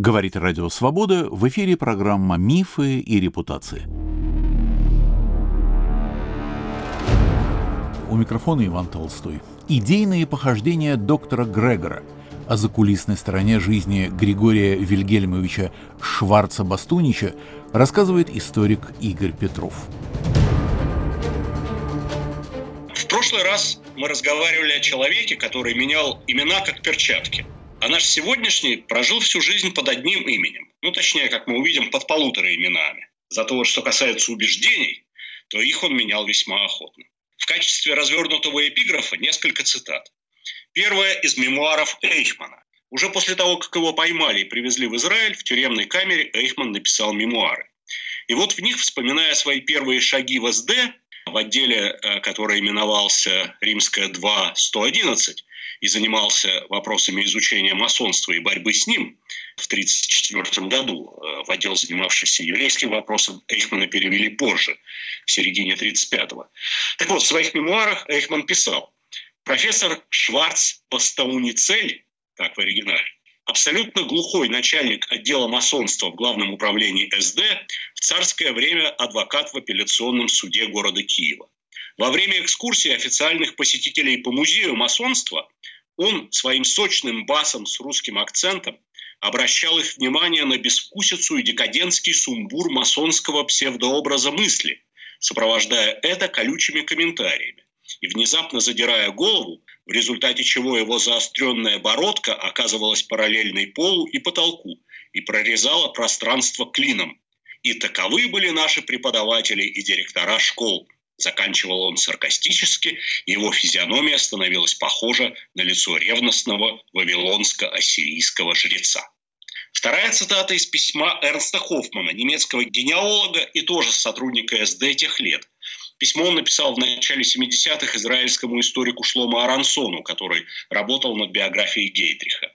Говорит Радио Свобода, в эфире программа «Мифы и репутации». У микрофона Иван Толстой. Идейные похождения доктора Грегора о закулисной стороне жизни Григория Вильгельмовича Шварца-Бастунича рассказывает историк Игорь Петров. В прошлый раз мы разговаривали о человеке, который менял имена как перчатки – а наш сегодняшний прожил всю жизнь под одним именем. Ну, точнее, как мы увидим, под полутора именами. Зато вот что касается убеждений, то их он менял весьма охотно. В качестве развернутого эпиграфа несколько цитат. Первое из мемуаров Эйхмана. Уже после того, как его поймали и привезли в Израиль, в тюремной камере Эйхман написал мемуары. И вот в них, вспоминая свои первые шаги в СД, в отделе, э, который именовался «Римская 2-111», и занимался вопросами изучения масонства и борьбы с ним в 1934 году. Э, в отдел, занимавшийся еврейским вопросом, Эйхмана перевели позже, в середине 1935-го. Так вот, в своих мемуарах Эйхман писал, профессор Шварц Пастауницель, так в оригинале, абсолютно глухой начальник отдела масонства в Главном управлении СД, в царское время адвокат в апелляционном суде города Киева. Во время экскурсии официальных посетителей по музею масонства он своим сочным басом с русским акцентом обращал их внимание на безвкусицу и декадентский сумбур масонского псевдообраза мысли, сопровождая это колючими комментариями и внезапно задирая голову, в результате чего его заостренная бородка оказывалась параллельной полу и потолку и прорезала пространство клином. И таковы были наши преподаватели и директора школ – Заканчивал он саркастически, его физиономия становилась похожа на лицо ревностного вавилонско-ассирийского жреца. Вторая цитата из письма Эрнста Хоффмана, немецкого генеалога и тоже сотрудника СД тех лет. Письмо он написал в начале 70-х израильскому историку Шлома Арансону, который работал над биографией Гейтриха.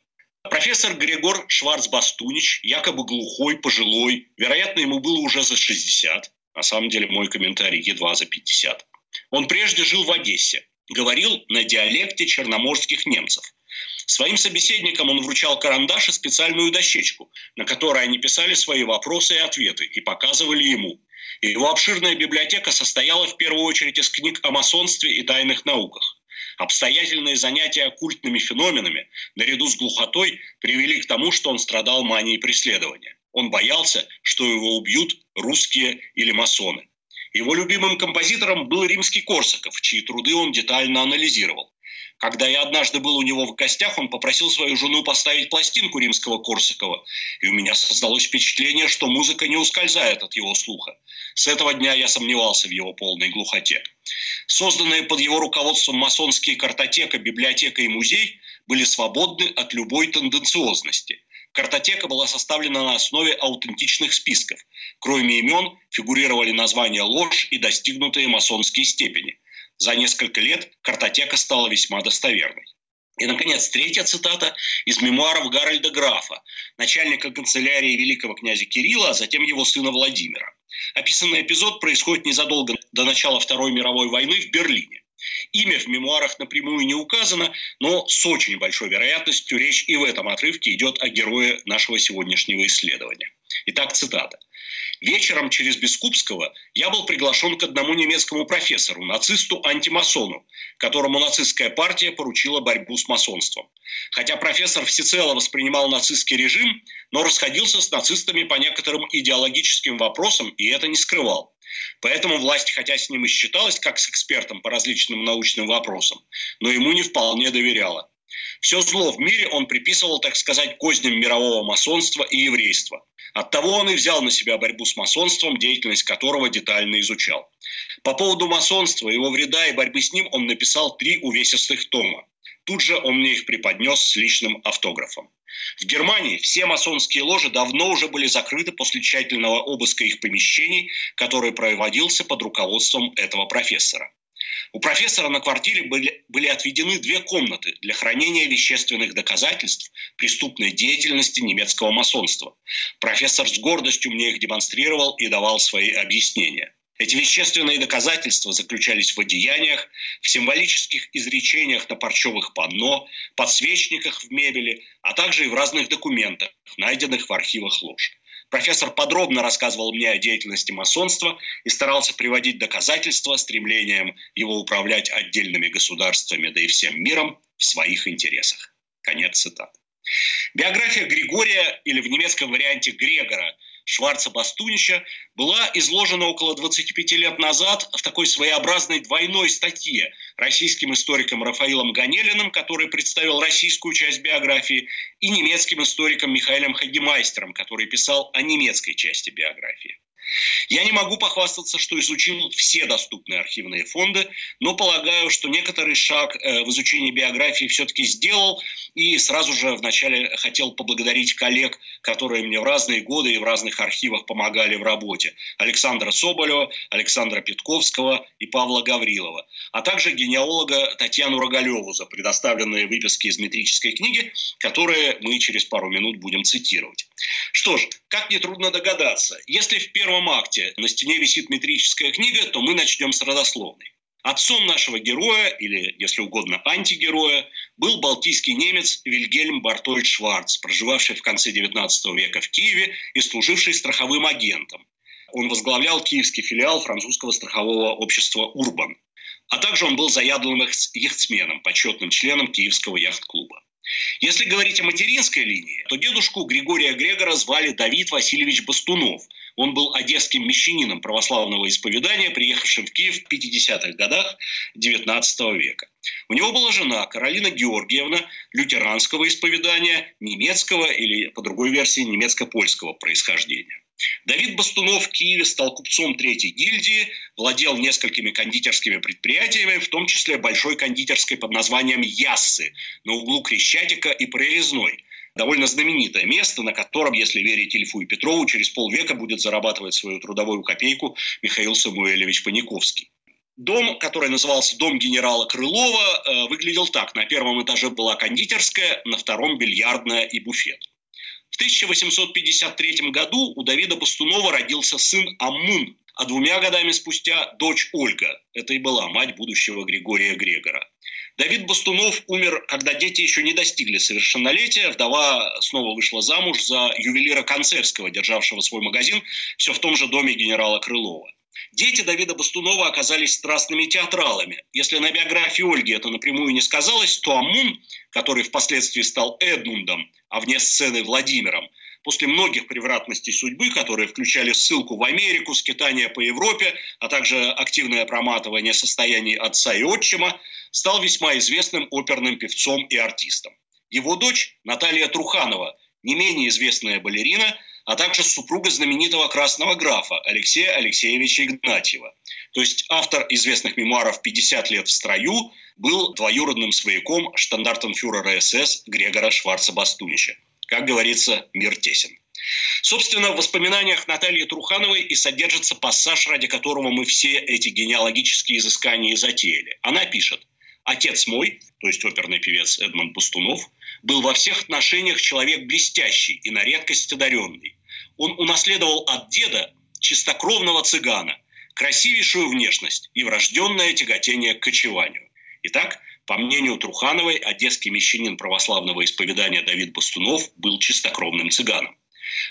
Профессор Григор Шварцбастунич, якобы глухой, пожилой, вероятно, ему было уже за 60, на самом деле мой комментарий едва за 50. Он прежде жил в Одессе, говорил на диалекте черноморских немцев. Своим собеседникам он вручал карандаш и специальную дощечку, на которой они писали свои вопросы и ответы и показывали ему. Его обширная библиотека состояла в первую очередь из книг о масонстве и тайных науках. Обстоятельные занятия оккультными феноменами, наряду с глухотой, привели к тому, что он страдал манией преследования. Он боялся, что его убьют русские или масоны. Его любимым композитором был римский Корсаков, чьи труды он детально анализировал. Когда я однажды был у него в гостях, он попросил свою жену поставить пластинку римского Корсакова, и у меня создалось впечатление, что музыка не ускользает от его слуха. С этого дня я сомневался в его полной глухоте. Созданные под его руководством масонские картотека, библиотека и музей были свободны от любой тенденциозности. Картотека была составлена на основе аутентичных списков. Кроме имен фигурировали названия ложь и достигнутые масонские степени. За несколько лет картотека стала весьма достоверной. И, наконец, третья цитата из мемуаров Гарольда Графа, начальника канцелярии великого князя Кирилла, а затем его сына Владимира. Описанный эпизод происходит незадолго до начала Второй мировой войны в Берлине. Имя в мемуарах напрямую не указано, но с очень большой вероятностью речь и в этом отрывке идет о герое нашего сегодняшнего исследования. Итак, цитата. Вечером через Бескупского я был приглашен к одному немецкому профессору, нацисту-антимасону, которому нацистская партия поручила борьбу с масонством. Хотя профессор всецело воспринимал нацистский режим, но расходился с нацистами по некоторым идеологическим вопросам и это не скрывал. Поэтому власть, хотя с ним и считалась как с экспертом по различным научным вопросам, но ему не вполне доверяла. Все зло в мире он приписывал, так сказать, козням мирового масонства и еврейства. Оттого он и взял на себя борьбу с масонством, деятельность которого детально изучал. По поводу масонства, его вреда и борьбы с ним он написал три увесистых тома. Тут же он мне их преподнес с личным автографом. В Германии все масонские ложи давно уже были закрыты после тщательного обыска их помещений, который проводился под руководством этого профессора. У профессора на квартире были, были отведены две комнаты для хранения вещественных доказательств преступной деятельности немецкого масонства. Профессор с гордостью мне их демонстрировал и давал свои объяснения. Эти вещественные доказательства заключались в одеяниях, в символических изречениях на парчевых панно, подсвечниках в мебели, а также и в разных документах, найденных в архивах ложь. Профессор подробно рассказывал мне о деятельности масонства и старался приводить доказательства стремлением его управлять отдельными государствами, да и всем миром в своих интересах. Конец цитаты. Биография Григория, или в немецком варианте Грегора, Шварца Бастунича была изложена около 25 лет назад в такой своеобразной двойной статье российским историком Рафаилом Ганелиным, который представил российскую часть биографии, и немецким историком Михаилом Хагемайстером, который писал о немецкой части биографии. Я не могу похвастаться, что изучил все доступные архивные фонды, но полагаю, что некоторый шаг э, в изучении биографии все-таки сделал, и сразу же вначале хотел поблагодарить коллег, которые мне в разные годы и в разных архивах помогали в работе. Александра Соболева, Александра Петковского и Павла Гаврилова, а также генеалога Татьяну Рогалеву за предоставленные выписки из метрической книги, которые мы через пару минут будем цитировать. Что ж, как нетрудно догадаться, если в первом первом акте на стене висит метрическая книга, то мы начнем с родословной. Отцом нашего героя, или, если угодно, антигероя, был балтийский немец Вильгельм Бартольд Шварц, проживавший в конце XIX века в Киеве и служивший страховым агентом. Он возглавлял киевский филиал французского страхового общества «Урбан». А также он был заядлым яхтсменом, почетным членом Киевского яхт-клуба. Если говорить о материнской линии, то дедушку Григория Грегора звали Давид Васильевич Бастунов – он был одесским мещанином православного исповедания, приехавшим в Киев в 50-х годах XIX века. У него была жена Каролина Георгиевна лютеранского исповедания, немецкого или, по другой версии, немецко-польского происхождения. Давид Бастунов в Киеве стал купцом третьей гильдии, владел несколькими кондитерскими предприятиями, в том числе большой кондитерской под названием «Яссы» на углу Крещатика и Прорезной – довольно знаменитое место, на котором, если верить Ильфу и Петрову, через полвека будет зарабатывать свою трудовую копейку Михаил Самуэлевич Паниковский. Дом, который назывался «Дом генерала Крылова», э, выглядел так. На первом этаже была кондитерская, на втором – бильярдная и буфет. В 1853 году у Давида Бастунова родился сын Амун, а двумя годами спустя дочь Ольга. Это и была мать будущего Григория Грегора. Давид Бастунов умер, когда дети еще не достигли совершеннолетия. Вдова снова вышла замуж за ювелира Концерского, державшего свой магазин все в том же доме генерала Крылова. Дети Давида Бастунова оказались страстными театралами. Если на биографии Ольги это напрямую не сказалось, то Амун, который впоследствии стал Эдмундом, а вне сцены Владимиром, после многих превратностей судьбы, которые включали ссылку в Америку, скитания по Европе, а также активное проматывание состояний отца и отчима, стал весьма известным оперным певцом и артистом. Его дочь Наталья Труханова, не менее известная балерина, а также супруга знаменитого красного графа Алексея Алексеевича Игнатьева. То есть автор известных мемуаров «50 лет в строю» был двоюродным свояком штандартенфюрера СС Грегора Шварца-Бастунича. Как говорится, мир тесен. Собственно, в воспоминаниях Натальи Трухановой и содержится пассаж, ради которого мы все эти генеалогические изыскания и затеяли. Она пишет, «Отец мой, то есть оперный певец Эдмонд Бустунов, был во всех отношениях человек блестящий и на редкость одаренный. Он унаследовал от деда чистокровного цыгана, красивейшую внешность и врожденное тяготение к кочеванию. Итак, по мнению Трухановой, одесский мещанин православного исповедания Давид Бастунов был чистокровным цыганом.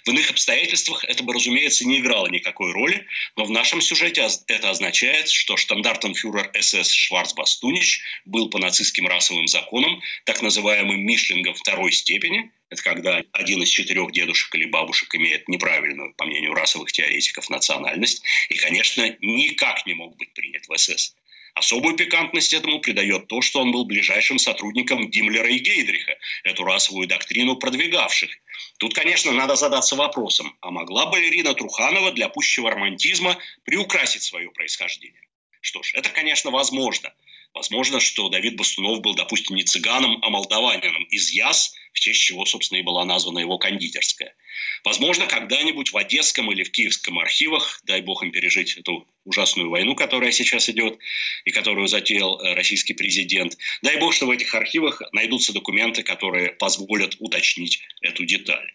В иных обстоятельствах это бы, разумеется, не играло никакой роли, но в нашем сюжете это означает, что штандартенфюрер СС Шварцбастунич был по нацистским расовым законам так называемым Мишлингом второй степени, это когда один из четырех дедушек или бабушек имеет неправильную, по мнению расовых теоретиков, национальность, и, конечно, никак не мог быть принят в СС. Особую пикантность этому придает то, что он был ближайшим сотрудником Гиммлера и Гейдриха, эту расовую доктрину продвигавших. Тут, конечно, надо задаться вопросом, а могла балерина Труханова для пущего романтизма приукрасить свое происхождение? Что ж, это, конечно, возможно. Возможно, что Давид Бастунов был, допустим, не цыганом, а молдаванином из Яс, в честь чего, собственно, и была названа его кондитерская. Возможно, когда-нибудь в Одесском или в Киевском архивах, дай бог им пережить эту ужасную войну, которая сейчас идет и которую затеял э, российский президент, дай бог, что в этих архивах найдутся документы, которые позволят уточнить эту деталь.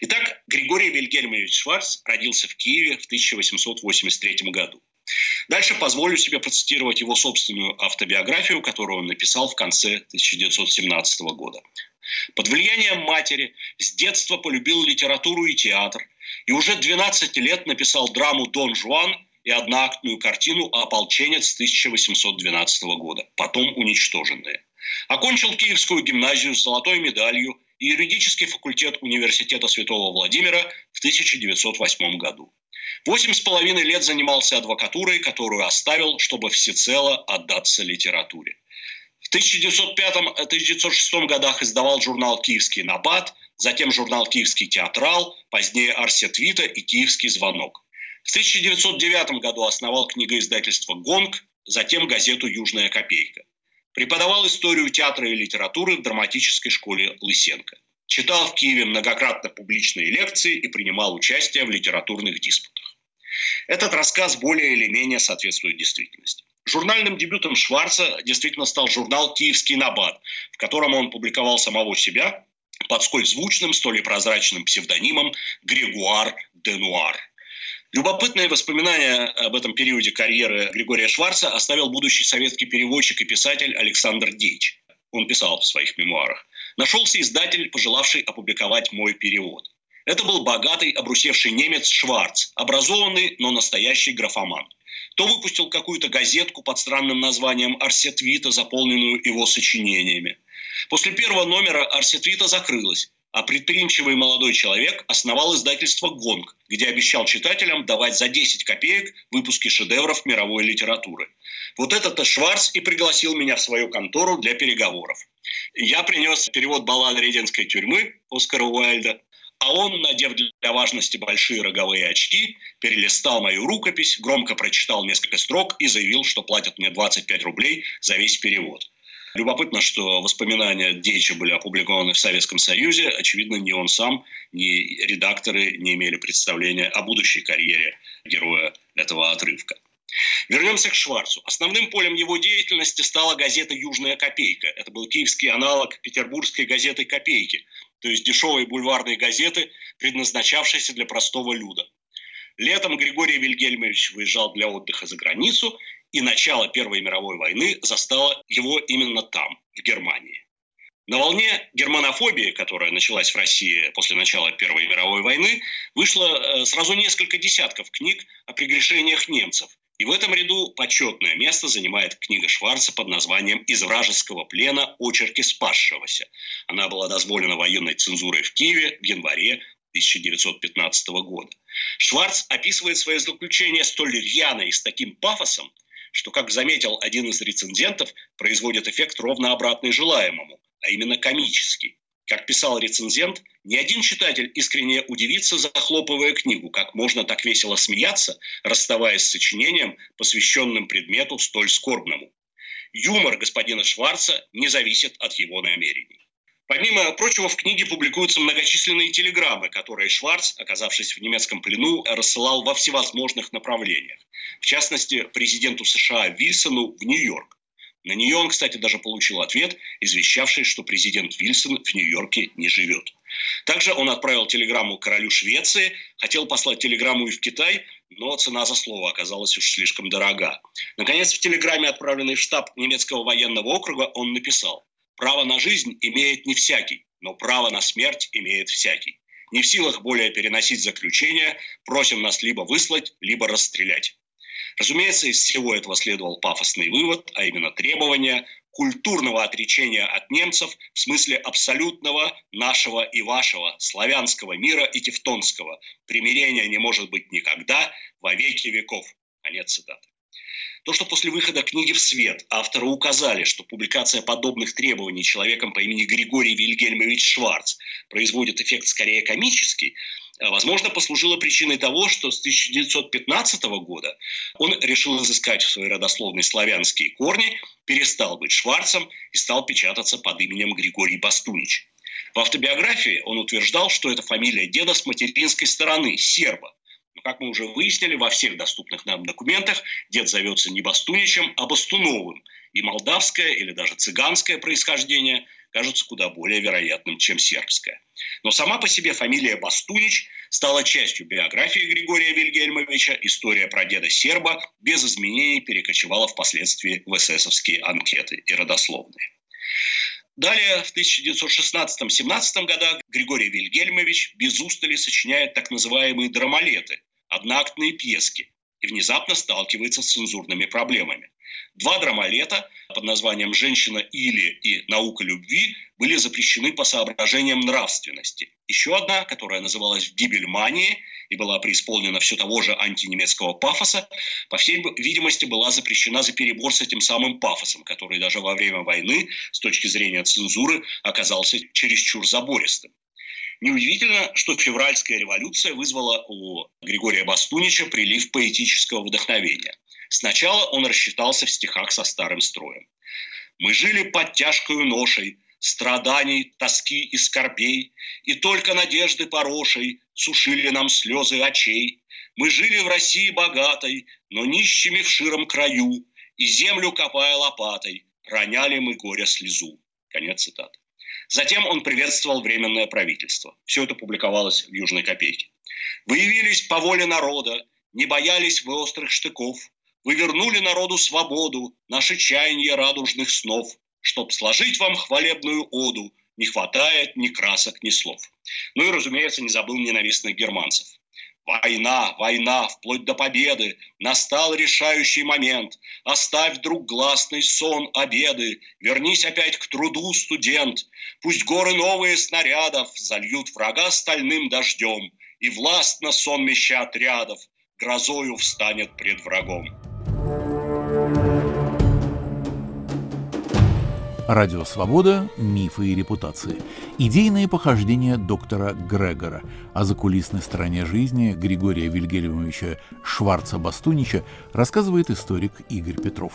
Итак, Григорий Вильгельмович Шварц родился в Киеве в 1883 году. Дальше позволю себе процитировать его собственную автобиографию, которую он написал в конце 1917 года. Под влиянием матери с детства полюбил литературу и театр, и уже 12 лет написал драму «Дон Жуан» и одноактную картину «Ополченец» 1812 года, потом уничтоженные. Окончил Киевскую гимназию с золотой медалью юридический факультет Университета Святого Владимира в 1908 году. Восемь с половиной лет занимался адвокатурой, которую оставил, чтобы всецело отдаться литературе. В 1905-1906 годах издавал журнал «Киевский набат», затем журнал «Киевский театрал», позднее «Арсет Вита» и «Киевский звонок». В 1909 году основал книгоиздательство «Гонг», затем газету «Южная копейка». Преподавал историю театра и литературы в драматической школе Лысенко. Читал в Киеве многократно публичные лекции и принимал участие в литературных диспутах. Этот рассказ более или менее соответствует действительности. Журнальным дебютом Шварца действительно стал журнал «Киевский набат», в котором он публиковал самого себя под сколь звучным, столь и прозрачным псевдонимом Грегуар Денуар. Любопытные воспоминания об этом периоде карьеры Григория Шварца оставил будущий советский переводчик и писатель Александр Дейч. Он писал в своих мемуарах. «Нашелся издатель, пожелавший опубликовать мой перевод. Это был богатый, обрусевший немец Шварц, образованный, но настоящий графоман то выпустил какую-то газетку под странным названием «Арсетвита», заполненную его сочинениями. После первого номера «Арсетвита» закрылась, а предприимчивый молодой человек основал издательство «Гонг», где обещал читателям давать за 10 копеек выпуски шедевров мировой литературы. Вот этот-то Шварц и пригласил меня в свою контору для переговоров. Я принес перевод баллады Реденской тюрьмы Оскара Уайльда, а он, надев для важности большие роговые очки, перелистал мою рукопись, громко прочитал несколько строк и заявил, что платят мне 25 рублей за весь перевод. Любопытно, что воспоминания Дейча были опубликованы в Советском Союзе. Очевидно, ни он сам, ни редакторы не имели представления о будущей карьере героя этого отрывка. Вернемся к Шварцу. Основным полем его деятельности стала газета «Южная копейка». Это был киевский аналог петербургской газеты «Копейки», то есть дешевые бульварные газеты, предназначавшиеся для простого люда. Летом Григорий Вильгельмович выезжал для отдыха за границу, и начало Первой мировой войны застало его именно там, в Германии. На волне германофобии, которая началась в России после начала Первой мировой войны, вышло э, сразу несколько десятков книг о прегрешениях немцев, и в этом ряду почетное место занимает книга Шварца под названием «Из вражеского плена. Очерки спасшегося». Она была дозволена военной цензурой в Киеве в январе 1915 года. Шварц описывает свое заключение столь рьяно и с таким пафосом, что, как заметил один из рецензентов, производит эффект ровно обратный желаемому, а именно комический. Как писал рецензент, ни один читатель искренне удивится, захлопывая книгу, как можно так весело смеяться, расставаясь с сочинением, посвященным предмету столь скорбному. Юмор господина Шварца не зависит от его намерений. Помимо прочего, в книге публикуются многочисленные телеграммы, которые Шварц, оказавшись в немецком плену, рассылал во всевозможных направлениях. В частности, президенту США Вильсону в Нью-Йорк. На нее он, кстати, даже получил ответ, извещавший, что президент Вильсон в Нью-Йорке не живет. Также он отправил телеграмму королю Швеции, хотел послать телеграмму и в Китай, но цена за слово оказалась уж слишком дорога. Наконец, в телеграмме, отправленной в штаб немецкого военного округа, он написал «Право на жизнь имеет не всякий, но право на смерть имеет всякий. Не в силах более переносить заключение, просим нас либо выслать, либо расстрелять. Разумеется, из всего этого следовал пафосный вывод, а именно требование культурного отречения от немцев в смысле абсолютного нашего и вашего, славянского мира и тевтонского. Примирения не может быть никогда, во веки веков. Конец цитаты. То, что после выхода книги в свет авторы указали, что публикация подобных требований человеком по имени Григорий Вильгельмович Шварц производит эффект скорее комический, Э, возможно, послужило причиной того, что с 1915 года он решил изыскать в своей родословной славянские корни, перестал быть Шварцем и стал печататься под именем Григорий Бастунич. В автобиографии он утверждал, что это фамилия деда с материнской стороны, серба. Но, как мы уже выяснили, во всех доступных нам документах дед зовется не Бастуничем, а Бастуновым. И молдавское или даже цыганское происхождение кажется куда более вероятным, чем сербское. Но сама по себе фамилия Бастунич стала частью биографии Григория Вильгельмовича. История про деда серба без изменений перекочевала впоследствии в эсэсовские анкеты и родословные. Далее, в 1916-17 годах Григорий Вильгельмович без устали сочиняет так называемые драмалеты, одноактные пьески, и внезапно сталкивается с цензурными проблемами. Два драмалета под названием «Женщина или» и «Наука любви» были запрещены по соображениям нравственности. Еще одна, которая называлась «В гибельмании» и была преисполнена все того же антинемецкого пафоса, по всей видимости, была запрещена за перебор с этим самым пафосом, который даже во время войны, с точки зрения цензуры, оказался чересчур забористым. Неудивительно, что февральская революция вызвала у Григория Бастунича прилив поэтического вдохновения. Сначала он рассчитался в стихах со старым строем. «Мы жили под тяжкою ношей, страданий, тоски и скорбей, и только надежды порошей сушили нам слезы очей. Мы жили в России богатой, но нищими в широм краю, и землю копая лопатой, роняли мы горя слезу». Конец цитаты. Затем он приветствовал Временное правительство. Все это публиковалось в «Южной копейке». «Вы по воле народа, не боялись вы острых штыков, вы вернули народу свободу, наши чаяния радужных снов. Чтоб сложить вам хвалебную оду, не хватает ни красок, ни слов. Ну и, разумеется, не забыл ненавистных германцев. Война, война, вплоть до победы, настал решающий момент. Оставь, друг, гласный сон, обеды, вернись опять к труду, студент. Пусть горы новые снарядов зальют врага стальным дождем, и властно сонмища отрядов грозою встанет пред врагом. Радио «Свобода. Мифы и репутации». Идейные похождения доктора Грегора. О закулисной стороне жизни Григория Вильгельмовича Шварца-Бастунича рассказывает историк Игорь Петров.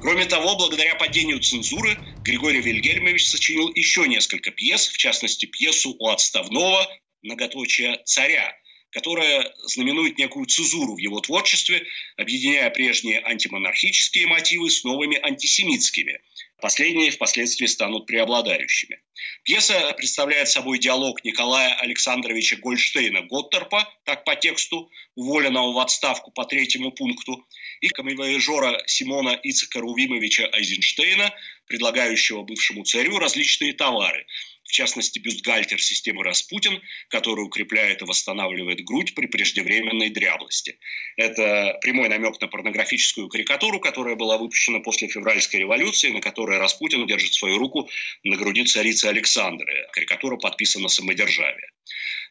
Кроме того, благодаря падению цензуры Григорий Вильгельмович сочинил еще несколько пьес, в частности пьесу у отставного многоточия царя – которая знаменует некую цезуру в его творчестве, объединяя прежние антимонархические мотивы с новыми антисемитскими. Последние впоследствии станут преобладающими. Пьеса представляет собой диалог Николая Александровича Гольштейна Готтерпа, так по тексту, уволенного в отставку по третьему пункту, и камевояжора Симона Ицека Рувимовича Айзенштейна, предлагающего бывшему царю различные товары, в частности бюстгальтер системы Распутин, который укрепляет и восстанавливает грудь при преждевременной дряблости. Это прямой намек на порнографическую карикатуру, которая была выпущена после февральской революции, на которой Распутин держит свою руку на груди царицы Александры. Карикатура подписана самодержавие.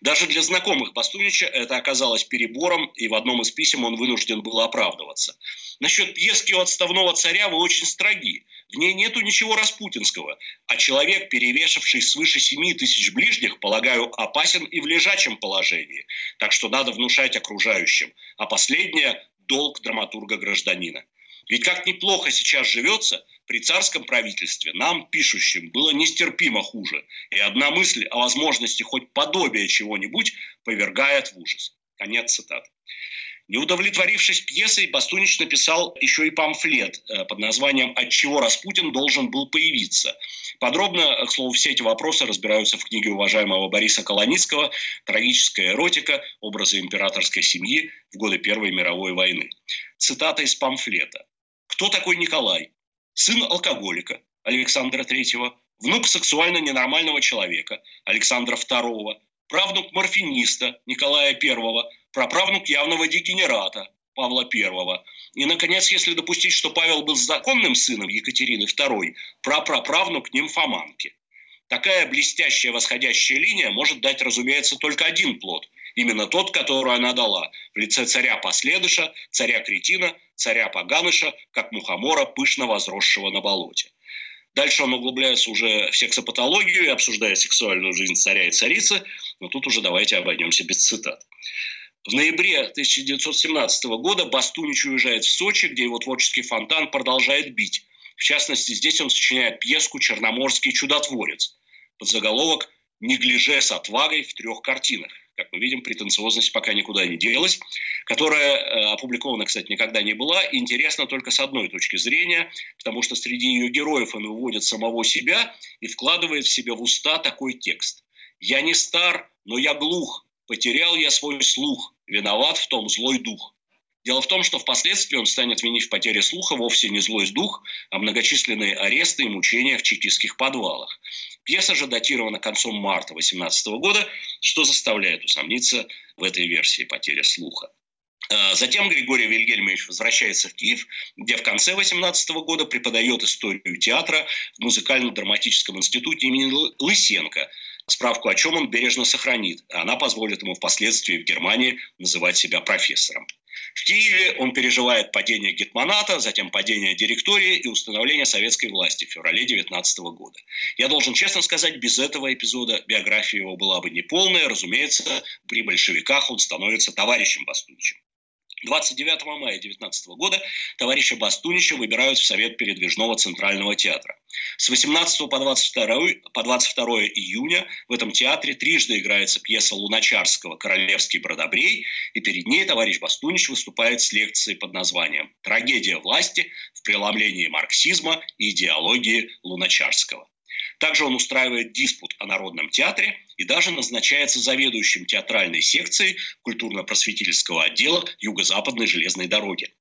Даже для знакомых Бастунича это оказалось перебором, и в одном из писем он вынужден был оправдываться. Насчет пьески у отставного царя вы очень строги. В ней нету ничего распутинского, а человек, перевешивший свыше семи тысяч ближних, полагаю, опасен и в лежачем положении. Так что надо внушать окружающим. А последнее – долг драматурга-гражданина. Ведь как неплохо сейчас живется, при царском правительстве нам, пишущим, было нестерпимо хуже. И одна мысль о возможности хоть подобия чего-нибудь повергает в ужас. Конец цитаты. Не удовлетворившись пьесой, Бастунич написал еще и памфлет э, под названием «От чего Распутин должен был появиться». Подробно, к слову, все эти вопросы разбираются в книге уважаемого Бориса Колоницкого «Трагическая эротика. Образы императорской семьи в годы Первой мировой войны». Цитата из памфлета. «Кто такой Николай? Сын алкоголика Александра III, внук сексуально ненормального человека Александра II, правнук морфиниста Николая I, праправнук явного дегенерата Павла I. И, наконец, если допустить, что Павел был законным сыном Екатерины II, прапраправнук нимфоманки. Такая блестящая восходящая линия может дать, разумеется, только один плод. Именно тот, который она дала в лице царя Последыша, царя Кретина, царя Паганыша, как мухомора, пышно возросшего на болоте. Дальше он углубляется уже в сексопатологию и обсуждает сексуальную жизнь царя и царицы, но тут уже давайте обойдемся без цитат. В ноябре 1917 года Бастунич уезжает в Сочи, где его творческий фонтан продолжает бить. В частности, здесь он сочиняет пьеску «Черноморский чудотворец» под заголовок «Неглиже с отвагой в трех картинах», как мы видим, претенциозность пока никуда не делась, которая э, опубликована, кстати, никогда не была, интересна только с одной точки зрения, потому что среди ее героев он выводит самого себя и вкладывает в себя в уста такой текст. «Я не стар, но я глух, потерял я свой слух, виноват в том злой дух». Дело в том, что впоследствии он станет винить в потере слуха вовсе не злой дух, а многочисленные аресты и мучения в чекистских подвалах. Пьеса же датирована концом марта 18 года, что заставляет усомниться в этой версии потери слуха. А, затем Григорий Вильгельмович возвращается в Киев, где в конце 18 года преподает историю театра в музыкально-драматическом институте имени Лысенко, справку о чем он бережно сохранит. Она позволит ему впоследствии в Германии называть себя профессором. В Киеве он переживает падение Гетманата, затем падение директории и установление советской власти в феврале 19 года. Я должен честно сказать, без этого эпизода биография его была бы неполная. Разумеется, при большевиках он становится товарищем Бастуничем. 29 мая 19 года товарища Бастунича выбирают в Совет Передвижного Центрального театра. С 18 по 22, по 22 июня в этом театре трижды играется пьеса Луначарского «Королевский бродобрей», и перед ней товарищ Бастунич выступает с лекцией под названием «Трагедия власти в преломлении марксизма и идеологии Луначарского». Также он устраивает диспут о Народном театре и даже назначается заведующим театральной секцией культурно-просветительского отдела Юго-Западной железной дороги.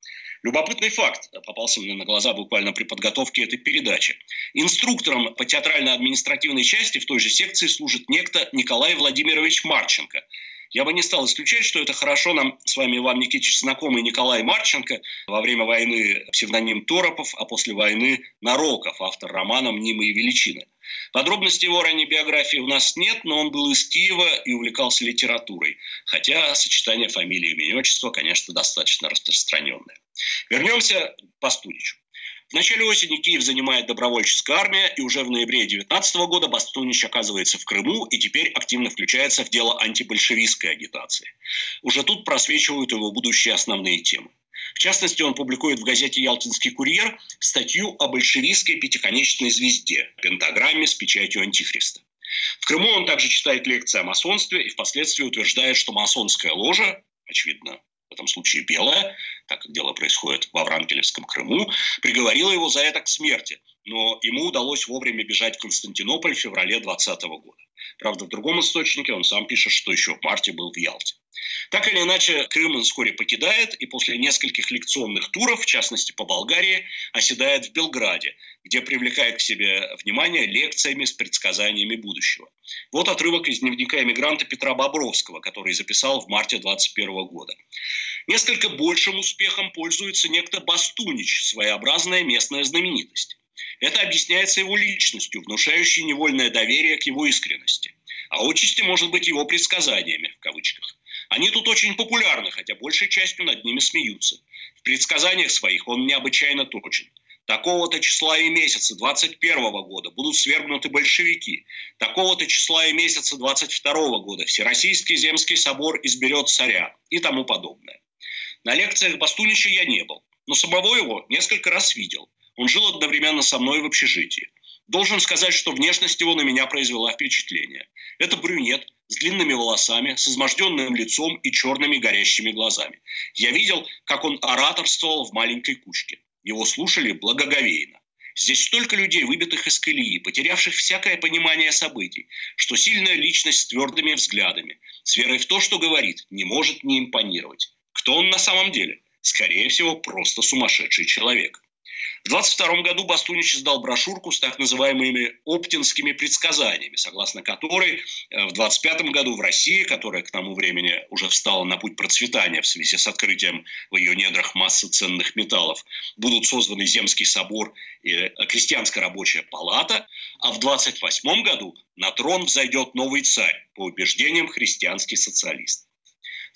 Любопытный факт попался мне на глаза буквально при подготовке этой передачи. Инструктором по театрально-административной части в той же секции служит некто Николай Владимирович Марченко – я бы не стал исключать, что это хорошо нам с вами, Иван Никитич, знакомый Николай Марченко, во время войны псевдоним Торопов, а после войны Нароков, автор романа «Мнимые величины». Подробностей его ранней биографии у нас нет, но он был из Киева и увлекался литературой, хотя сочетание фамилии имени отчества, конечно, достаточно распространенное. Вернемся к Пастуничу. В начале осени Киев занимает добровольческая армия, и уже в ноябре 19 года Бастунич оказывается в Крыму и теперь активно включается в дело антибольшевистской агитации. Уже тут просвечивают его будущие основные темы. В частности, он публикует в газете «Ялтинский курьер» статью о большевистской пятиконечной звезде, пентаграмме с печатью антихриста. В Крыму он также читает лекции о масонстве и впоследствии утверждает, что масонская ложа, очевидно, в этом случае белая, так как дело происходит во Врангелевском Крыму, приговорила его за это к смерти, но ему удалось вовремя бежать в Константинополь в феврале 2020 года. Правда, в другом источнике он сам пишет, что еще в марте был в Ялте. Так или иначе, Крым он вскоре покидает и после нескольких лекционных туров, в частности по Болгарии, оседает в Белграде, где привлекает к себе внимание лекциями с предсказаниями будущего. Вот отрывок из дневника эмигранта Петра Бобровского, который записал в марте 2021 года. Несколько большим успехом пользуется некто Бастунич, своеобразная местная знаменитость. Это объясняется его личностью, внушающей невольное доверие к его искренности. А отчасти может быть его предсказаниями, в кавычках. Они тут очень популярны, хотя большей частью над ними смеются. В предсказаниях своих он необычайно точен. Такого-то числа и месяца 21 года будут свергнуты большевики. Такого-то числа и месяца 22 года Всероссийский земский собор изберет царя и тому подобное. На лекциях Бастунича я не был, но самого его несколько раз видел. Он жил одновременно со мной в общежитии. Должен сказать, что внешность его на меня произвела впечатление. Это брюнет с длинными волосами, с изможденным лицом и черными горящими глазами. Я видел, как он ораторствовал в маленькой кучке. Его слушали благоговейно. Здесь столько людей, выбитых из колеи, потерявших всякое понимание событий, что сильная личность с твердыми взглядами, с верой в то, что говорит, не может не импонировать. Кто он на самом деле? Скорее всего, просто сумасшедший человек. В 22 году Бастунич издал брошюрку с так называемыми оптинскими предсказаниями, согласно которой э, в 25 году в России, которая к тому времени уже встала на путь процветания в связи с открытием в ее недрах массы ценных металлов, будут созданы Земский собор и э, Крестьянская рабочая палата, а в 28 году на трон взойдет новый царь, по убеждениям христианский социалист.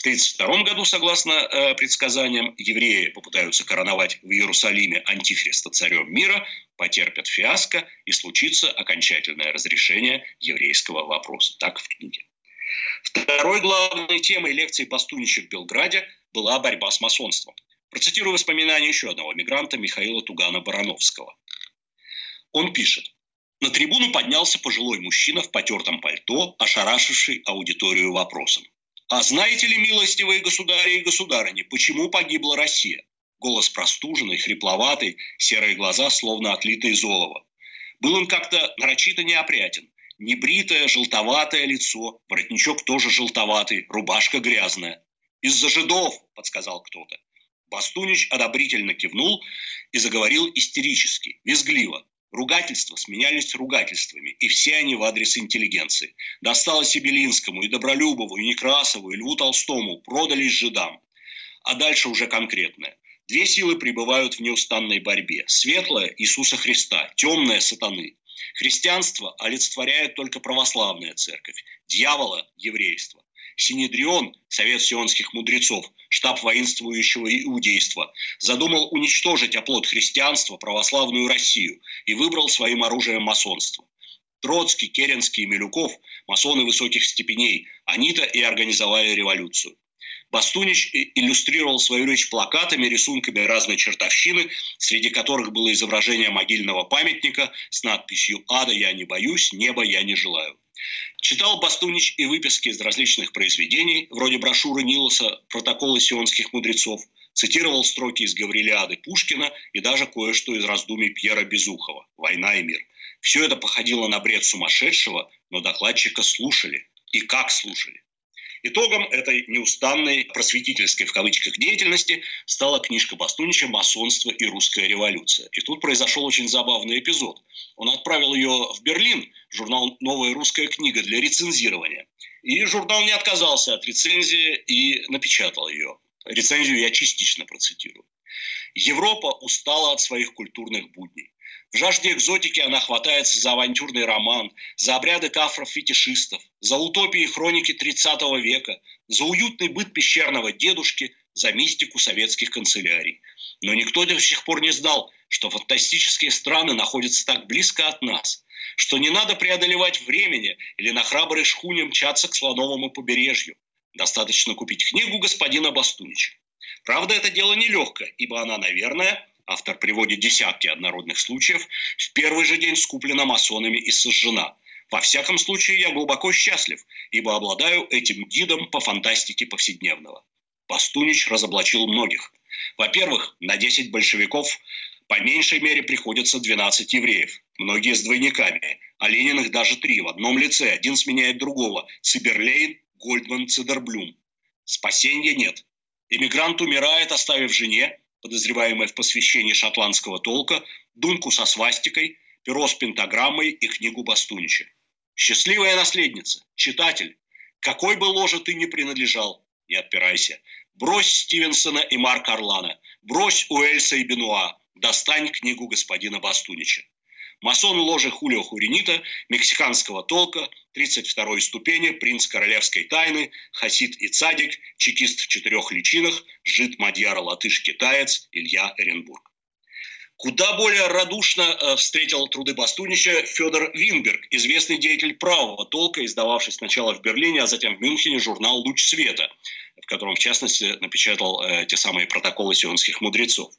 В 1932 году, согласно э, предсказаниям, евреи попытаются короновать в Иерусалиме антихриста царем мира, потерпят фиаско и случится окончательное разрешение еврейского вопроса. Так в книге. Второй главной темой лекции Пастунича в Белграде была борьба с масонством. Процитирую воспоминания еще одного мигранта Михаила Тугана-Барановского. Он пишет. На трибуну поднялся пожилой мужчина в потертом пальто, ошарашивший аудиторию вопросом. А знаете ли, милостивые государи и государыни, почему погибла Россия? Голос простуженный, хрипловатый, серые глаза словно отлитые золово. Был он как-то нарочито неопрятен. Небритое, желтоватое лицо, воротничок тоже желтоватый, рубашка грязная. «Из-за жидов!» – подсказал кто-то. Бастунич одобрительно кивнул и заговорил истерически, визгливо. Ругательства сменялись ругательствами, и все они в адрес интеллигенции. Досталось и Белинскому, и Добролюбову, и Некрасову, и Льву Толстому, продались жидам. А дальше уже конкретное. Две силы пребывают в неустанной борьбе. Светлая – Иисуса Христа, темная – сатаны. Христианство олицетворяет только православная церковь, дьявола – еврейство. Синедрион, совет сионских мудрецов, штаб воинствующего иудейства, задумал уничтожить оплот христианства, православную Россию, и выбрал своим оружием масонство. Троцкий, Керенский и Милюков – масоны высоких степеней, они-то и организовали революцию. Бастунич иллюстрировал свою речь плакатами, рисунками разной чертовщины, среди которых было изображение могильного памятника с надписью «Ада я не боюсь, неба я не желаю». Читал Бастунич и выписки из различных произведений, вроде брошюры Нилоса «Протоколы сионских мудрецов», цитировал строки из Гаврилиады Пушкина и даже кое-что из раздумий Пьера Безухова «Война и мир». Все это походило на бред сумасшедшего, но докладчика слушали. И как слушали. Итогом этой неустанной просветительской в кавычках деятельности стала книжка Бастунича «Масонство и русская революция». И тут произошел очень забавный эпизод. Он отправил ее в Берлин, журнал «Новая русская книга» для рецензирования. И журнал не отказался от рецензии и напечатал ее. Рецензию я частично процитирую. Европа устала от своих культурных будней. В жажде экзотики она хватается за авантюрный роман, за обряды кафров-фетишистов, за утопии хроники 30 века, за уютный быт пещерного дедушки, за мистику советских канцелярий. Но никто до сих пор не знал, что фантастические страны находятся так близко от нас, что не надо преодолевать времени или на храброй шхуне мчаться к слоновому побережью. Достаточно купить книгу господина Бастунича. Правда, это дело нелегкое, ибо она, наверное, автор приводит десятки однородных случаев, в первый же день скуплена масонами и сожжена. Во всяком случае, я глубоко счастлив, ибо обладаю этим гидом по фантастике повседневного. Пастунич разоблачил многих. Во-первых, на 10 большевиков по меньшей мере приходится 12 евреев, многие с двойниками, а Лениных даже три в одном лице, один сменяет другого – Циберлейн, Гольдман, Цидерблюм. Спасения нет. Эмигрант умирает, оставив жене, подозреваемая в посвящении шотландского толка, думку со свастикой, перо с пентаграммой и книгу Бастунича. Счастливая наследница, читатель, какой бы ложе ты ни принадлежал, не отпирайся. Брось Стивенсона и Марка Орлана, брось Уэльса и Бенуа, достань книгу господина Бастунича. Масон ложи Хулио Хуринита, мексиканского толка, 32-й ступени, принц королевской тайны, хасид и цадик, чекист в четырех личинах, жид Мадьяра латыш-китаец Илья Эренбург. Куда более радушно э, встретил труды Бастунича Федор Винберг, известный деятель правого толка, издававший сначала в Берлине, а затем в Мюнхене журнал «Луч света», в котором, в частности, напечатал э, те самые протоколы сионских мудрецов.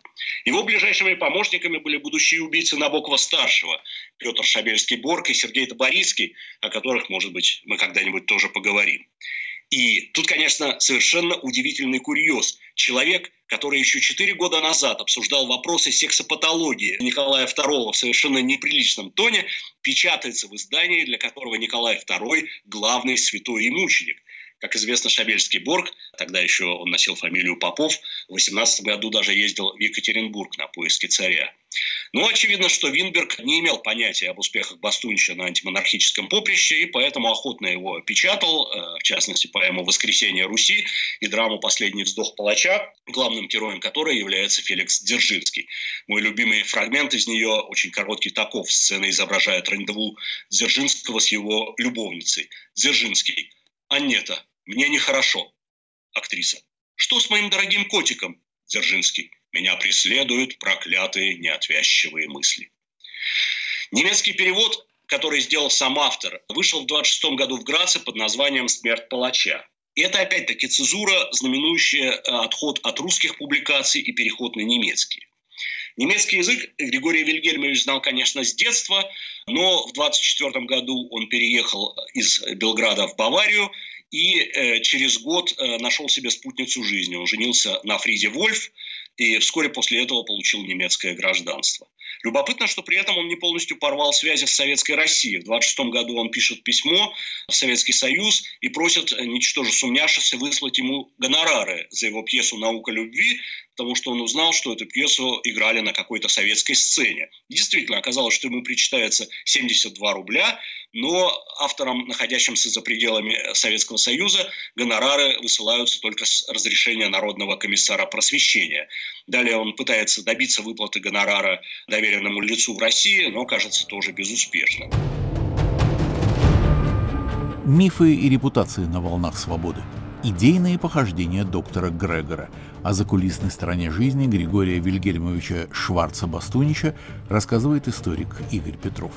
Его ближайшими помощниками были будущие убийцы Набокова-старшего, Петр Шабельский-Борг и Сергей Таборицкий, о которых, может быть, мы когда-нибудь тоже поговорим. И тут, конечно, совершенно удивительный курьез. Человек, который еще четыре года назад обсуждал вопросы сексопатологии Николая II в совершенно неприличном тоне, печатается в издании, для которого Николай II – главный святой и мученик. Как известно, Шабельский Борг, тогда еще он носил фамилию Попов, в 18 году даже ездил в Екатеринбург на поиски царя. Но очевидно, что Винберг не имел понятия об успехах Бастунча на антимонархическом поприще, и поэтому охотно его печатал, э, в частности, поэму «Воскресение Руси» и драму «Последний вздох палача», главным героем которой является Феликс Дзержинский. Мой любимый фрагмент из нее очень короткий таков. Сцена изображает рандеву Дзержинского с его любовницей. Дзержинский. Аннета, мне нехорошо. Актриса. Что с моим дорогим котиком? Дзержинский. Меня преследуют проклятые неотвязчивые мысли. Немецкий перевод, который сделал сам автор, вышел в 26 году в Граце под названием «Смерть палача». И это опять-таки цезура, знаменующая э, отход от русских публикаций и переход на немецкий. Немецкий язык Григорий Вильгельмович знал, конечно, с детства, но в 24 году он переехал из Белграда в Баварию и э, через год э, нашел себе спутницу жизни. Он женился на Фриде Вольф и вскоре после этого получил немецкое гражданство. Любопытно, что при этом он не полностью порвал связи с Советской Россией. В 26 году он пишет письмо в Советский Союз и просит, э, ничтоже сумняшися, выслать ему гонорары за его пьесу «Наука любви», потому что он узнал, что эту пьесу играли на какой-то советской сцене. Действительно, оказалось, что ему причитается 72 рубля, но авторам, находящимся за пределами Советского Союза, гонорары высылаются только с разрешения Народного комиссара просвещения. Далее он пытается добиться выплаты гонорара доверенному лицу в России, но, кажется, тоже безуспешно. Мифы и репутации на волнах свободы идейные похождения доктора Грегора. О закулисной стороне жизни Григория Вильгельмовича Шварца-Бастунича рассказывает историк Игорь Петров.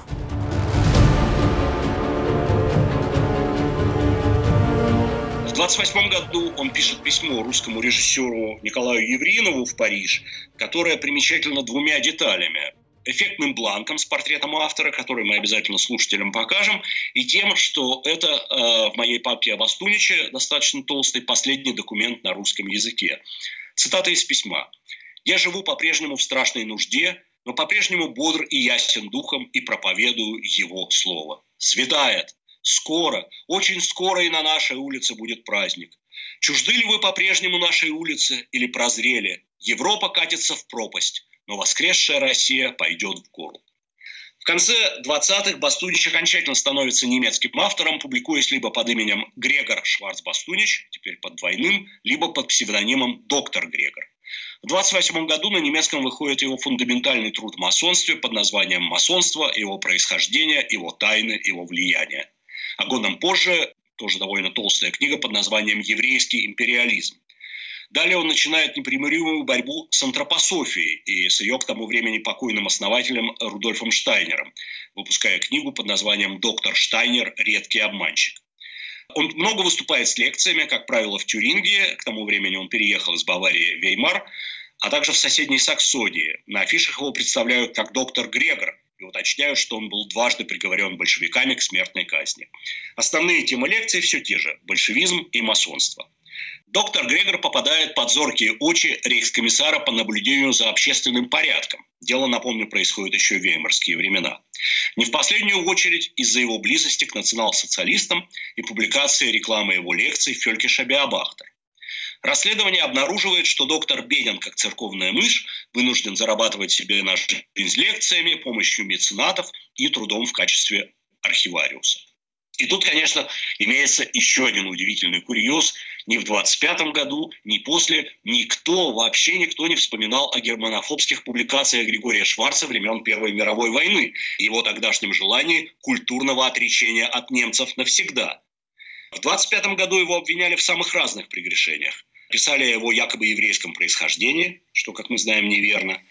В 28 году он пишет письмо русскому режиссеру Николаю Евринову в Париж, которое примечательно двумя деталями эффектным бланком с портретом автора, который мы обязательно слушателям покажем, и тем, что это э, в моей папке об Астуниче достаточно толстый последний документ на русском языке. Цитата из письма. «Я живу по-прежнему в страшной нужде, но по-прежнему бодр и ясен духом и проповедую его слово. Светает. Скоро, очень скоро и на нашей улице будет праздник. Чужды ли вы по-прежнему нашей улице или прозрели? Европа катится в пропасть но воскресшая Россия пойдет в гору. В конце 20-х Бастунич окончательно становится немецким автором, публикуясь либо под именем Грегор Шварц-Бастунич, теперь под двойным, либо под псевдонимом Доктор Грегор. В 28 году на немецком выходит его фундаментальный труд в масонстве под названием «Масонство. Его происхождение, его тайны, его влияние». А годом позже тоже довольно толстая книга под названием «Еврейский империализм». Далее он начинает непримиримую борьбу с антропософией и с ее к тому времени покойным основателем Рудольфом Штайнером, выпуская книгу под названием «Доктор Штайнер. Редкий обманщик». Он много выступает с лекциями, как правило, в Тюрингии. К тому времени он переехал из Баварии в Веймар, а также в соседней Саксонии. На афишах его представляют как доктор Грегор, и уточняют, что он был дважды приговорен большевиками к смертной казни. Основные темы лекции все те же – большевизм и масонство. Доктор Грегор попадает под зоркие очи рейхскомиссара по наблюдению за общественным порядком. Дело, напомню, происходит еще в веймарские времена. Не в последнюю очередь из-за его близости к национал-социалистам и публикации рекламы его лекций Фельке Шабиабахтер. Расследование обнаруживает, что доктор Бедин, как церковная мышь, вынужден зарабатывать себе на жизнь лекциями, помощью меценатов и трудом в качестве архивариуса. И тут, конечно, имеется еще один удивительный курьез. Ни в 25 году, ни после никто, вообще никто не вспоминал о германофобских публикациях Григория Шварца времен Первой мировой войны и его тогдашнем желании культурного отречения от немцев навсегда. В 25 году его обвиняли в самых разных прегрешениях. Писали о его якобы еврейском происхождении, что, как мы знаем, неверно.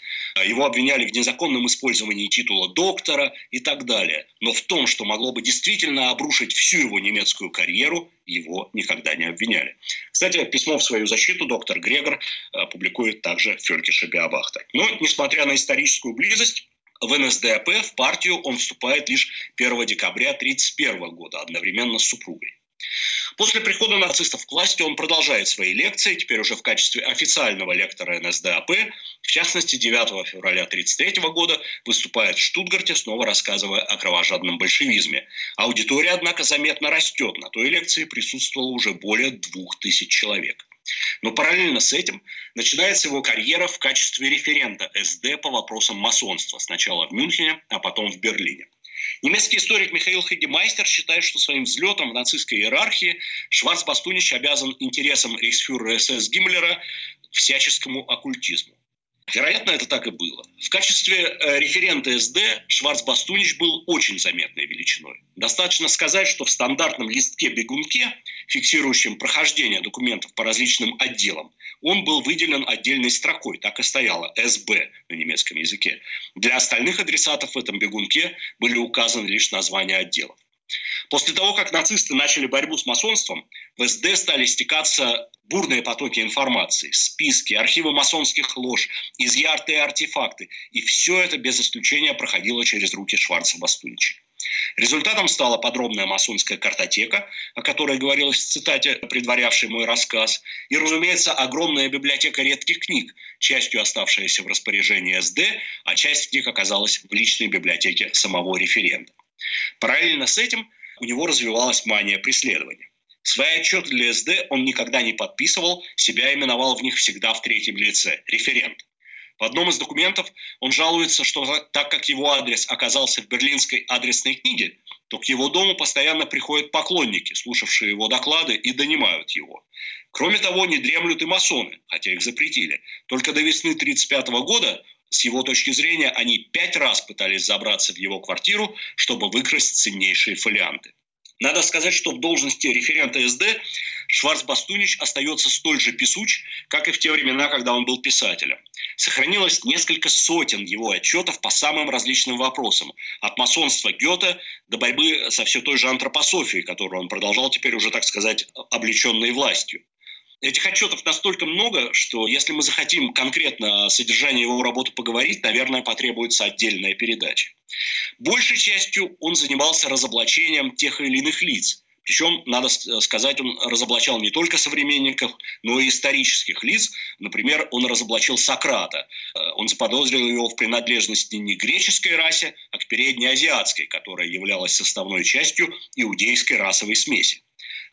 Его обвиняли в незаконном использовании титула доктора и так далее. Но в том, что могло бы действительно обрушить всю его немецкую карьеру, его никогда не обвиняли. Кстати, письмо в свою защиту доктор Грегор э, публикует также Фельке Шабиабахтер. Но, несмотря на историческую близость, в НСДАП в партию он вступает лишь 1 декабря 1931 года, одновременно с супругой. После прихода нацистов к власти он продолжает свои лекции, теперь уже в качестве официального лектора НСДАП. В частности, 9 февраля 1933 года выступает в Штутгарте, снова рассказывая о кровожадном большевизме. Аудитория, однако, заметно растет. На той лекции присутствовало уже более двух тысяч человек. Но параллельно с этим начинается его карьера в качестве референта СД по вопросам масонства. Сначала в Мюнхене, а потом в Берлине. Немецкий историк Михаил Хагемайстер считает, что своим взлетом в нацистской иерархии Шварц-Бастунич обязан интересам рейхсфюрера СС Гиммлера всяческому оккультизму. Вероятно, это так и было. В качестве э, референта СД Шварц-Бастунич был очень заметной величиной. Достаточно сказать, что в стандартном листке-бегунке, фиксирующем прохождение документов по различным отделам, он был выделен отдельной строкой, так и стояло СБ на немецком языке. Для остальных адресатов в этом бегунке были указаны лишь названия отделов. После того, как нацисты начали борьбу с масонством, в СД стали стекаться бурные потоки информации, списки, архивы масонских лож, изъятые артефакты. И все это без исключения проходило через руки Шварца Бастунича. Результатом стала подробная масонская картотека, о которой говорилось в цитате, предварявшей мой рассказ, и, разумеется, огромная библиотека редких книг, частью оставшаяся в распоряжении СД, а часть книг оказалась в личной библиотеке самого референта. Параллельно с этим у него развивалась мания преследования. Свои отчеты для СД он никогда не подписывал, себя именовал в них всегда в третьем лице – референт. В одном из документов он жалуется, что так как его адрес оказался в берлинской адресной книге, то к его дому постоянно приходят поклонники, слушавшие его доклады и донимают его. Кроме того, не дремлют и масоны, хотя их запретили. Только до весны 1935 года с его точки зрения, они пять раз пытались забраться в его квартиру, чтобы выкрасть ценнейшие фолианты. Надо сказать, что в должности референта СД Шварц-Бастунич остается столь же писуч, как и в те времена, когда он был писателем. Сохранилось несколько сотен его отчетов по самым различным вопросам. От масонства Гёте до борьбы со все той же антропософией, которую он продолжал теперь уже, так сказать, облеченной властью. Этих отчетов настолько много, что если мы захотим конкретно о содержании его работы поговорить, наверное, потребуется отдельная передача. Большей частью он занимался разоблачением тех или иных лиц. Причем, надо сказать, он разоблачал не только современников, но и исторических лиц. Например, он разоблачил Сократа. Э, он заподозрил его в принадлежности не к греческой расе, а к переднеазиатской, которая являлась составной частью иудейской расовой смеси.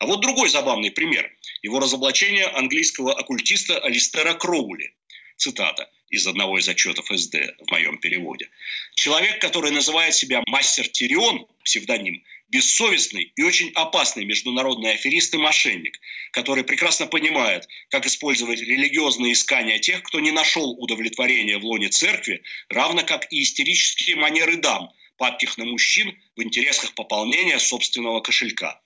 А вот другой забавный пример. Его разоблачение английского оккультиста Алистера Кроули. Цитата из одного из отчетов СД в моем переводе. Человек, который называет себя мастер Тирион, псевдоним, бессовестный и очень опасный международный аферист и мошенник, который прекрасно понимает, как использовать религиозные искания тех, кто не нашел удовлетворения в лоне церкви, равно как и истерические манеры дам, падких на мужчин в интересах пополнения собственного кошелька.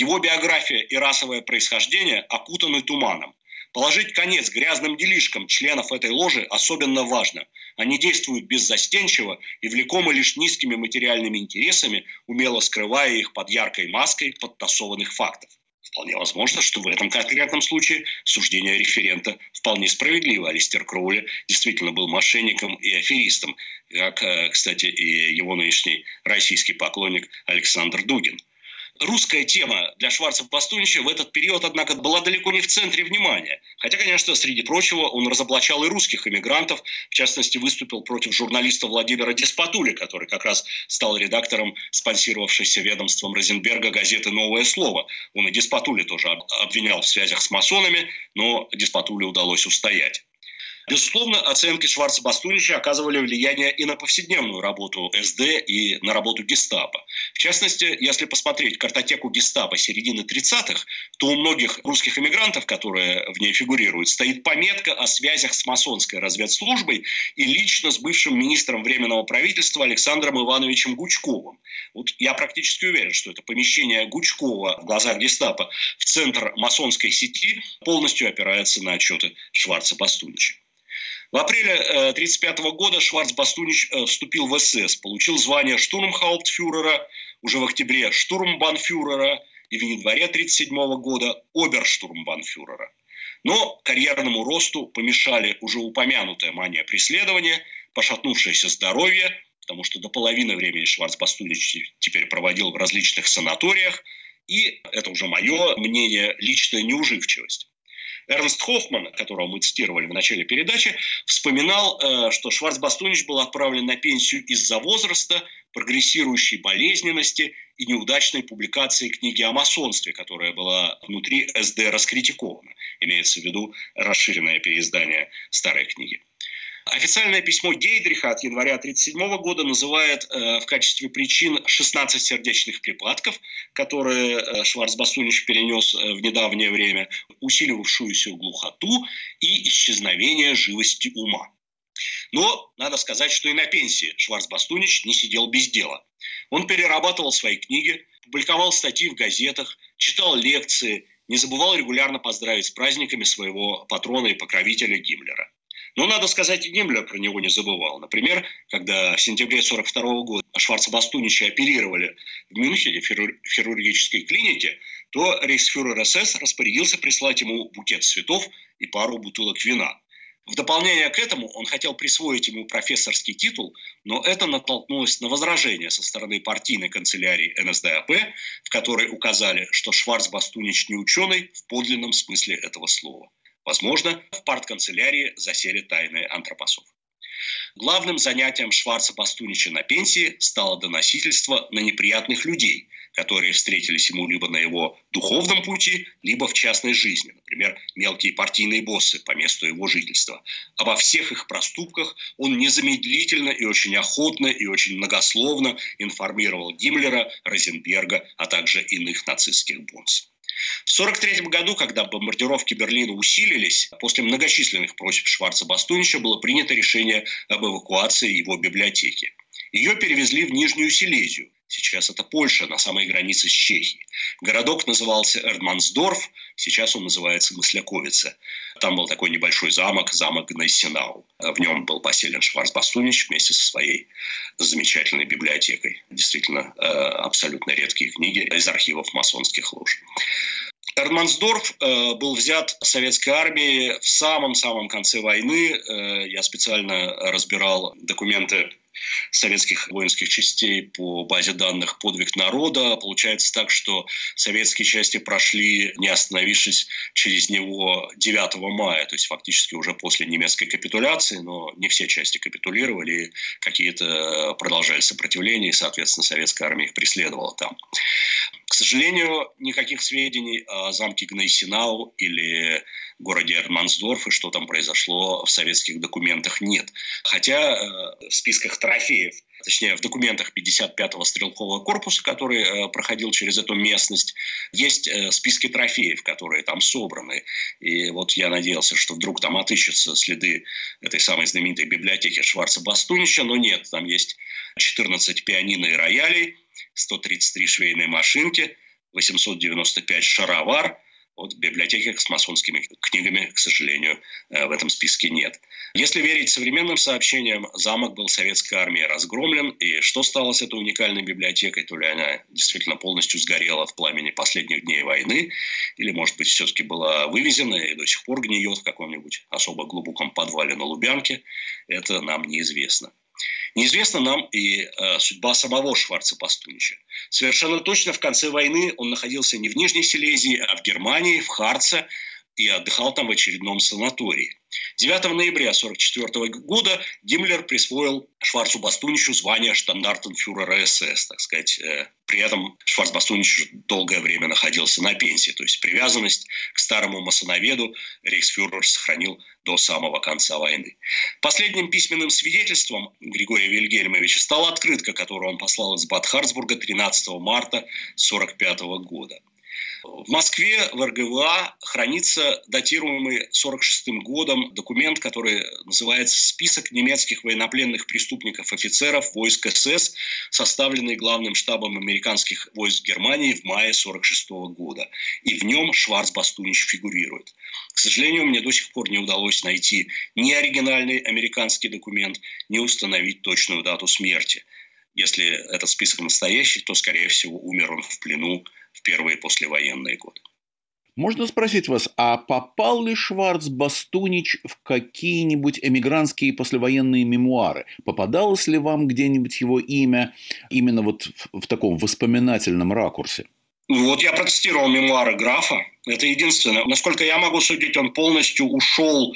Его биография и расовое происхождение окутаны туманом. Положить конец грязным делишкам членов этой ложи особенно важно. Они действуют беззастенчиво и влекомы лишь низкими материальными интересами, умело скрывая их под яркой маской подтасованных фактов. Вполне возможно, что в этом конкретном случае суждение референта вполне справедливо. Алистер Кроули действительно был мошенником и аферистом, как, кстати, и его нынешний российский поклонник Александр Дугин – русская тема для Шварца Бастунича в этот период, однако, была далеко не в центре внимания. Хотя, конечно, среди прочего, он разоблачал и русских эмигрантов, в частности, выступил против журналиста Владимира Деспотули, который как раз стал редактором спонсировавшейся ведомством Розенберга газеты «Новое слово». Он и Деспотули тоже обвинял в связях с масонами, но Деспотуле удалось устоять. Безусловно, оценки Шварца Бастунича оказывали влияние и на повседневную работу СД, и на работу гестапо. В частности, если посмотреть картотеку гестапо середины 30-х, то у многих русских эмигрантов, которые в ней фигурируют, стоит пометка о связях с масонской разведслужбой и лично с бывшим министром Временного правительства Александром Ивановичем Гучковым. Вот я практически уверен, что это помещение Гучкова в глазах гестапо в центр масонской сети полностью опирается на отчеты Шварца Бастунича. В апреле 1935 э, года Шварц Бастунич э, вступил в СС, получил звание штурмхауптфюрера, уже в октябре штурмбанфюрера и в январе 1937 года оберштурмбанфюрера. Но карьерному росту помешали уже упомянутая мания преследования, пошатнувшееся здоровье, потому что до половины времени Шварц Бастунич теперь проводил в различных санаториях, и, это уже мое мнение, личная неуживчивость. Эрнст Хоффман, которого мы цитировали в начале передачи, вспоминал, э, что Шварцбастунич был отправлен на пенсию из-за возраста, прогрессирующей болезненности и неудачной публикации книги о масонстве, которая была внутри СД раскритикована. Имеется в виду расширенное переиздание старой книги. Официальное письмо Гейдриха от января 1937 года называет э, в качестве причин 16 сердечных припадков, которые э, Шварцбастунич перенес э, в недавнее время, усиливавшуюся глухоту и исчезновение живости ума. Но надо сказать, что и на пенсии Шварцбастунич не сидел без дела. Он перерабатывал свои книги, публиковал статьи в газетах, читал лекции, не забывал регулярно поздравить с праздниками своего патрона и покровителя Гиммлера. Но, надо сказать, и Гиммлер про него не забывал. Например, когда в сентябре 1942 года Шварца Бастунича оперировали в Мюнхене в хирургической клинике, то рейхсфюрер СС распорядился прислать ему букет цветов и пару бутылок вина. В дополнение к этому он хотел присвоить ему профессорский титул, но это натолкнулось на возражение со стороны партийной канцелярии НСДАП, в которой указали, что Шварц Бастунич не ученый в подлинном смысле этого слова. Возможно, в партканцелярии засели тайные антропософы. Главным занятием Шварца Бастунича на пенсии стало доносительство на неприятных людей, которые встретились ему либо на его духовном пути, либо в частной жизни, например, мелкие партийные боссы по месту его жительства. Обо всех их проступках он незамедлительно и очень охотно и очень многословно информировал Гиммлера, Розенберга, а также иных нацистских бонсов. В 1943 году, когда бомбардировки Берлина усилились, после многочисленных просьб Шварца Бастунича было принято решение об эвакуации его библиотеки. Ее перевезли в Нижнюю Силезию. Сейчас это Польша, на самой границе с Чехией. Городок назывался Эрдмансдорф, сейчас он называется Мысляковица. Там был такой небольшой замок, замок Гнайсенау. В нем был поселен Шварц Бастунич вместе со своей замечательной библиотекой. Действительно, э, абсолютно редкие книги из архивов масонских лож. Эрдмансдорф э, был взят советской армией в самом-самом конце войны. Э, я специально разбирал документы советских воинских частей по базе данных «Подвиг народа». Получается так, что советские части прошли, не остановившись через него 9 мая, то есть фактически уже после немецкой капитуляции, но не все части капитулировали, какие-то продолжали сопротивление, и, соответственно, советская армия их преследовала там. К сожалению, никаких сведений о замке Гнейсинау или городе Эрмансдорф и что там произошло в советских документах нет. Хотя э, в списках трофеев, точнее в документах 55-го стрелкового корпуса, который э, проходил через эту местность, есть э, списки трофеев, которые там собраны. И вот я надеялся, что вдруг там отыщутся следы этой самой знаменитой библиотеки Шварца Бастунича, но нет, там есть 14 пианино и роялей, 133 швейные машинки, 895 шаровар – вот в библиотеках с масонскими книгами, к сожалению, э, в этом списке нет. Если верить современным сообщениям, замок был советской армией разгромлен, и что стало с этой уникальной библиотекой, то ли она действительно полностью сгорела в пламени последних дней войны, или, может быть, все-таки была вывезена и до сих пор гниет в каком-нибудь особо глубоком подвале на Лубянке, это нам неизвестно. Неизвестна нам и э, судьба самого Шварца Пастунича. Совершенно точно в конце войны он находился не в Нижней Силезии, а в Германии, в Харце, и отдыхал там в очередном санатории. 9 ноября 1944 года Гиммлер присвоил Шварцу Бастуничу звание штандартенфюрера СС, так сказать. Э, при этом Шварц Бастунич долгое время находился на пенсии, то есть привязанность к старому масоноведу рейхсфюрер сохранил до самого конца войны. Последним письменным свидетельством Григория Вильгельмовича стала открытка, которую он послал из Бад Харцбурга 13 марта 1945 года. В Москве в РГВА хранится датируемый 46 годом документ, который называется «Список немецких военнопленных преступников офицеров войск СС», составленный главным штабом американских войск Германии в мае 46 года. И в нем Шварц Бастунич фигурирует. К сожалению, мне до сих пор не удалось найти ни оригинальный американский документ, ни установить точную дату смерти. Если этот список настоящий, то, скорее всего, умер он в плену в первые послевоенные годы. Можно спросить вас, а попал ли Шварц Бастунич в какие-нибудь эмигрантские послевоенные мемуары? Попадалось ли вам где-нибудь его имя именно вот в, в таком воспоминательном ракурсе? Вот я процитировал мемуары графа. Это единственное. Насколько я могу судить, он полностью ушел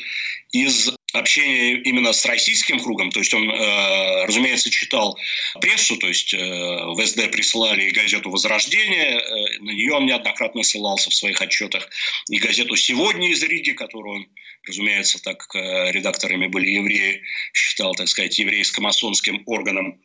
из общение именно с российским кругом, то есть он, э, разумеется, читал прессу, то есть э, в СД присылали газету «Возрождение», э, на нее он неоднократно ссылался в своих отчетах, и газету «Сегодня» из Риги, которую он, разумеется, так как редакторами были евреи, считал, так сказать, еврейско-масонским органом.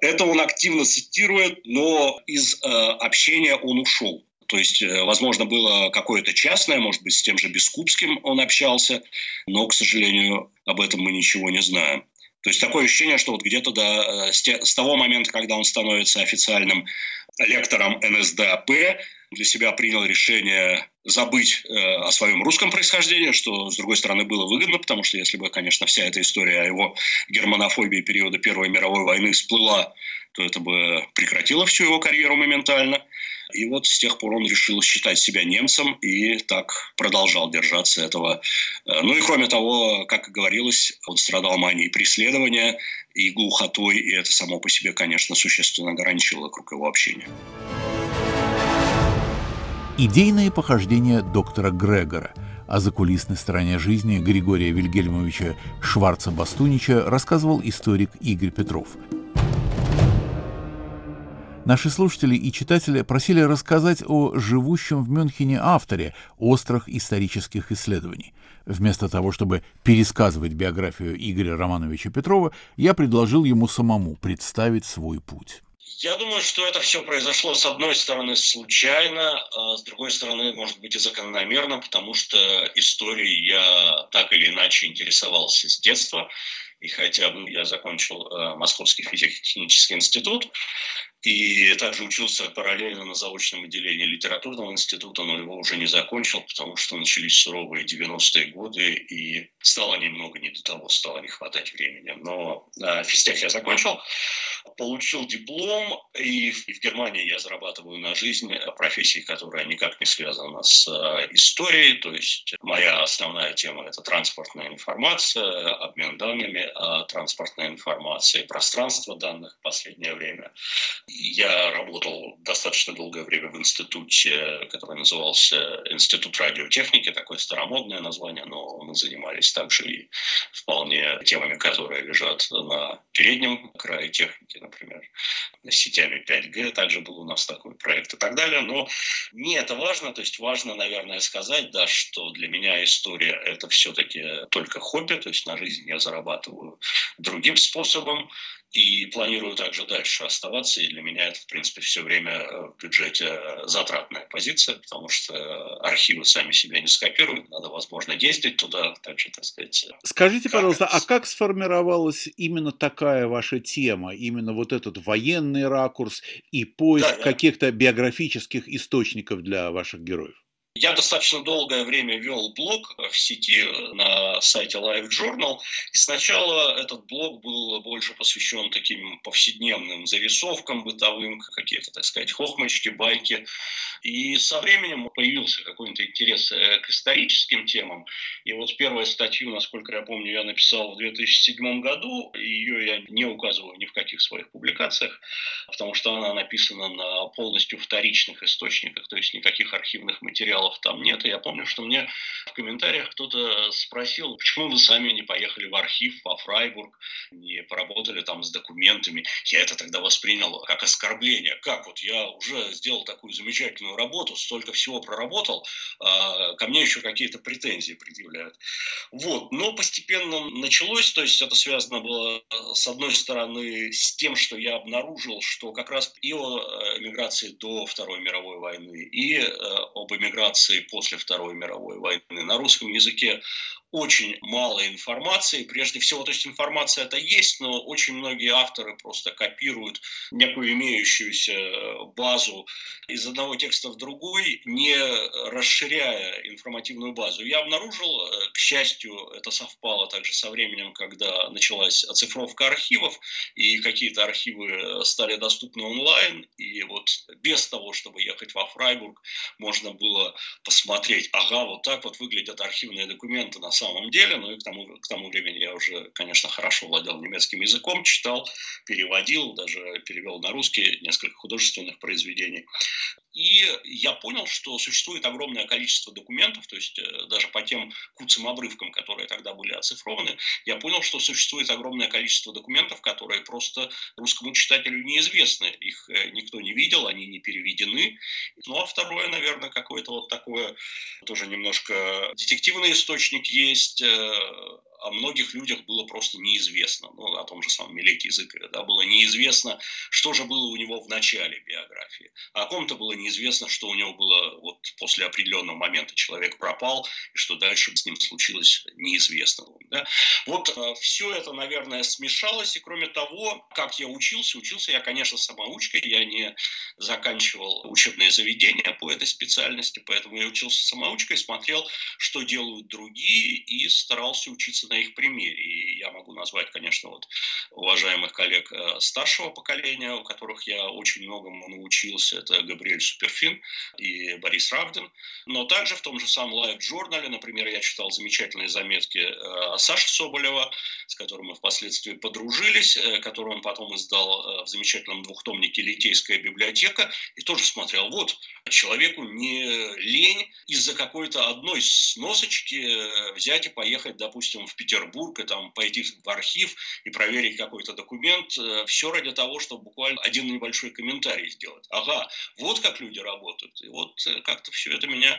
Это он активно цитирует, но из общения он ушел. То есть, э, возможно, было какое-то частное, может быть, с тем же Бескупским он общался, но, к сожалению, об этом мы ничего не знаем. То есть такое ощущение, что вот где-то до, э, с того момента, когда он становится официальным лектором НСДАП, для себя принял решение забыть э, о своем русском происхождении, что, с другой стороны, было выгодно, потому что если бы, конечно, вся эта история о его германофобии периода Первой мировой войны всплыла, то это бы прекратило всю его карьеру моментально. И вот с тех пор он решил считать себя немцем и так продолжал держаться этого. Э, ну и кроме того, как и говорилось, он страдал манией преследования и глухотой, и это само по себе, конечно, существенно ограничило круг его общения. Идейные похождения доктора Грегора о закулисной стороне жизни Григория Вильгельмовича Шварца-Бастунича рассказывал историк Игорь Петров. Наши слушатели и читатели просили рассказать о живущем в Мюнхене авторе острых исторических исследований. Вместо того, чтобы пересказывать биографию Игоря Романовича Петрова, я предложил ему самому представить свой путь. Я думаю, что это все произошло, с одной стороны, случайно, а с другой стороны, может быть, и закономерно, потому что историей я так или иначе интересовался с детства. И хотя бы я закончил э, Московский физико-технический институт, и также учился параллельно на заочном отделении литературного института, но его уже не закончил, потому что начались суровые 90-е годы, и стало немного не до того, стало не хватать времени. Но э, физтех я закончил, получил диплом, и в, и в Германии я зарабатываю на жизнь профессии, которая никак не связана с э, историей. То есть моя основная тема – это транспортная информация, обмен данными, транспортная информация и пространство данных в последнее время. Я работал достаточно долгое время в институте, который назывался Институт радиотехники, такое старомодное название, но мы занимались также и вполне темами, которые лежат на переднем крае техники, например, сетями 5G, также был у нас такой проект и так далее. Но не это важно, то есть важно, наверное, сказать, да, что для меня история – это все-таки только хобби, то есть на жизнь я зарабатываю другим способом, и планирую также дальше оставаться. И для меня это, в принципе, все время э, в бюджете э, затратная позиция, потому что архивы сами себя не скопируют. Надо, возможно, ездить туда, также, так сказать. Э, Скажите, пожалуйста, а как сформировалась именно такая ваша тема? Именно вот этот военный ракурс и поиск да, каких-то биографических источников для ваших героев? Я достаточно долгое время вел блог в сети на сайте Live Journal. И сначала этот блог был больше посвящен таким повседневным зарисовкам бытовым, какие-то, так сказать, хохмочки, байки. И со временем появился какой-то интерес э, к историческим темам. И вот первую статью, насколько я помню, я написал в 2007 году. Ее я не указываю ни в каких своих публикациях, потому что она написана на полностью вторичных источниках, то есть никаких архивных материалов там нет. И я помню, что мне в комментариях кто-то спросил, почему вы сами не поехали в архив во Фрайбург, не поработали там с документами. Я это тогда воспринял как оскорбление. Как вот я уже сделал такую замечательную работу, столько всего проработал, а ко мне еще какие-то претензии предъявляют. Вот. Но постепенно началось, то есть это связано было, с одной стороны, с тем, что я обнаружил, что как раз и о э, эмиграции до Второй мировой войны, и э, об эмиграции после Второй мировой войны. На русском языке очень мало информации. Прежде всего, то есть информация это есть, но очень многие авторы просто копируют некую имеющуюся э, базу из одного текста в другой, не расширяя информативную базу. Я обнаружил, э, к счастью, это совпало также со временем, когда началась оцифровка архивов, и какие-то архивы э, стали доступны онлайн, и вот без того, чтобы ехать во Фрайбург, можно было посмотреть, ага, вот так вот выглядят архивные документы на самом деле, ну и к тому, к тому времени я уже, конечно, хорошо владел немецким языком, читал, переводил, даже перевел на русский несколько художественных произведений. И я понял, что существует огромное количество документов, то есть э, даже по тем куцам обрывкам, которые тогда были оцифрованы, я понял, что существует огромное количество документов, которые просто русскому читателю неизвестны. Их э, никто не видел, они не переведены. Ну а второе, наверное, какое-то вот такое, тоже немножко детективный источник есть, э, о многих людях было просто неизвестно. Ну, о том же самом Милете Языкове, да, было неизвестно, что же было у него в начале биографии. О ком-то было неизвестно, что у него было вот после определенного момента человек пропал, и что дальше с ним случилось неизвестно. Да. Вот э, все это, наверное, смешалось, и кроме того, как я учился, учился я, конечно, самоучкой, я не заканчивал учебное заведение по этой специальности, поэтому я учился самоучкой, смотрел, что делают другие, и старался учиться на их примере. И я могу назвать, конечно, вот уважаемых коллег э, старшего поколения, у которых я очень многому научился. Это Габриэль Суперфин и Борис Равдин. Но также в том же самом Journal, например, я читал замечательные заметки э, Саши Соболева, с которым мы впоследствии подружились, э, который он потом издал в замечательном двухтомнике «Литейская библиотека», и тоже смотрел, вот, человеку не лень из-за какой-то одной сносочки взять и поехать, допустим, в Петербург и там пойти в архив и проверить какой-то документ, э, все ради того, чтобы буквально один небольшой комментарий сделать. Ага, вот как люди работают. И вот э, как-то все это меня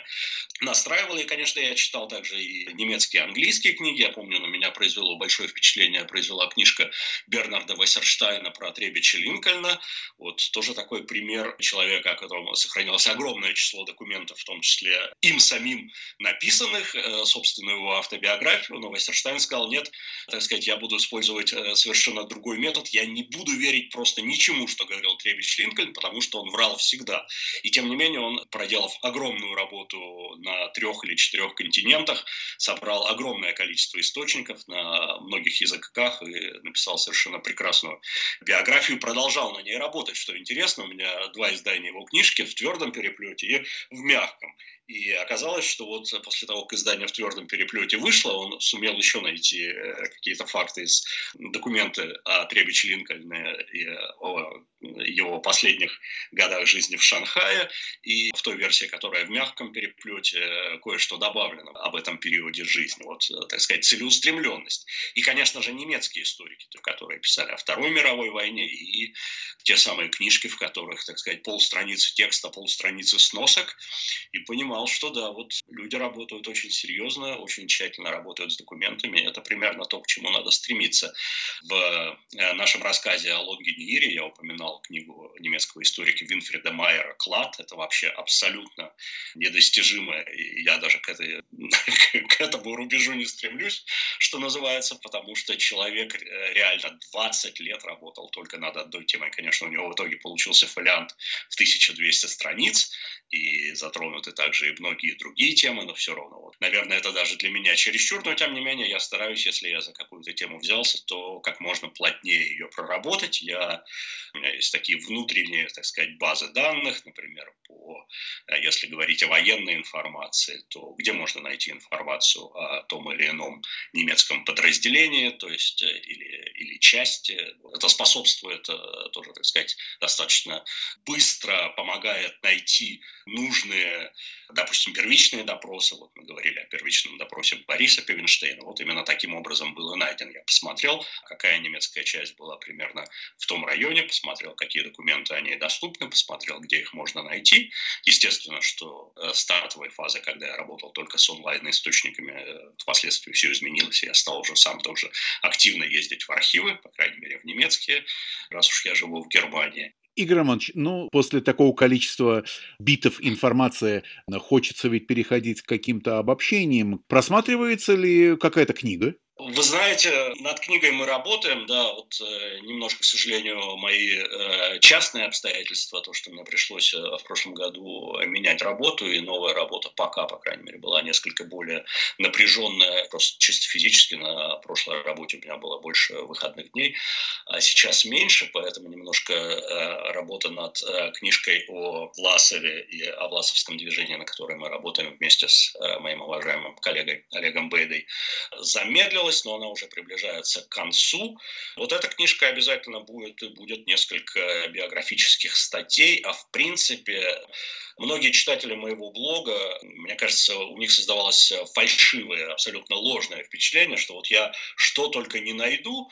настраивало. И, конечно, я читал также и немецкие, и английские книги. Я помню, на меня произвело большое впечатление, произвела книжка Бернарда Вассерштайна про Требича Линкольна. Вот тоже такой пример человека, о котором сохранилось огромное число документов, в том числе им самим написанных, э, собственно, его автобиографию. Но Вассерштайн сказал, нет, так сказать, я буду использовать э, совершенно другой метод, я не буду верить просто ничему, что говорил Требич Линкольн, потому что он врал всегда. И тем не менее он, проделав огромную работу на трех или четырех континентах, собрал огромное количество источников на многих языках и написал совершенно прекрасную биографию, продолжал на ней работать, что интересно, у меня два издания его книжки в твердом переплете и в мягком. И оказалось, что вот после того, как издание в твердом переплете вышло, он сумел еще найти э, какие-то факты из документы о Требиче Линкольне и о его последних годах жизни в Шанхае. И в той версии, которая в мягком переплете, э, кое-что добавлено об этом периоде жизни. Вот, э, так сказать, целеустремленность. И, конечно же, немецкие историки, которые писали о Второй мировой войне, и те самые книжки, в которых, так сказать, полстраницы текста, полстраницы сносок. И понимал, понимал, что да, вот люди работают очень серьезно, очень тщательно работают с документами. Это примерно то, к чему надо стремиться. В э, нашем рассказе о Лонгинире я упоминал книгу немецкого историка Винфрида Майера «Клад». Это вообще абсолютно недостижимо. И я даже к, этой, к этому рубежу не стремлюсь, что называется, потому что человек э, реально 20 лет работал только над одной темой. Конечно, у него в итоге получился фолиант в 1200 страниц, и затронуты также и многие другие темы, но все равно. Вот. Наверное, это даже для меня чересчур, но тем не менее я стараюсь, если я за какую-то тему взялся, то как можно плотнее ее проработать. Я, у меня есть такие внутренние, так сказать, базы данных, например, по, э, если говорить о военной информации, то где можно найти информацию о том или ином немецком подразделении, то есть э, или, или части. Это способствует э, тоже, так сказать, достаточно быстро помогает найти нужные, допустим, первичные допросы. Вот мы говорили о первичном допросе Бориса Певенштейна. Вот именно таким образом было найден. Я посмотрел, какая немецкая часть была примерно в том районе, посмотрел, какие документы они доступны, посмотрел, где их можно найти. Естественно, что э, стартовой фазы, когда я работал только с онлайн-источниками, э, впоследствии все изменилось, и я стал уже сам тоже активно ездить в архивы, по крайней мере, в немецкие, раз уж я живу в Германии. Игорь Романович, ну, после такого количества битов информации хочется ведь переходить к каким-то обобщениям. Просматривается ли какая-то книга? Вы знаете, над книгой мы работаем, да, вот э, немножко, к сожалению, мои э, частные обстоятельства, то, что мне пришлось э, в прошлом году менять работу, и новая работа пока, по крайней мере, была несколько более напряженная, просто чисто физически, на прошлой работе у меня было больше выходных дней, а сейчас меньше, поэтому немножко э, работа над э, книжкой о Власове и о Власовском движении, на которой мы работаем вместе с э, моим уважаемым коллегой Олегом Бейдой, замедлилась, началась, но она уже приближается к концу. Вот эта книжка обязательно будет, и будет несколько биографических статей, а в принципе многие читатели моего блога, мне кажется, у них создавалось фальшивое, абсолютно ложное впечатление, что вот я что только не найду,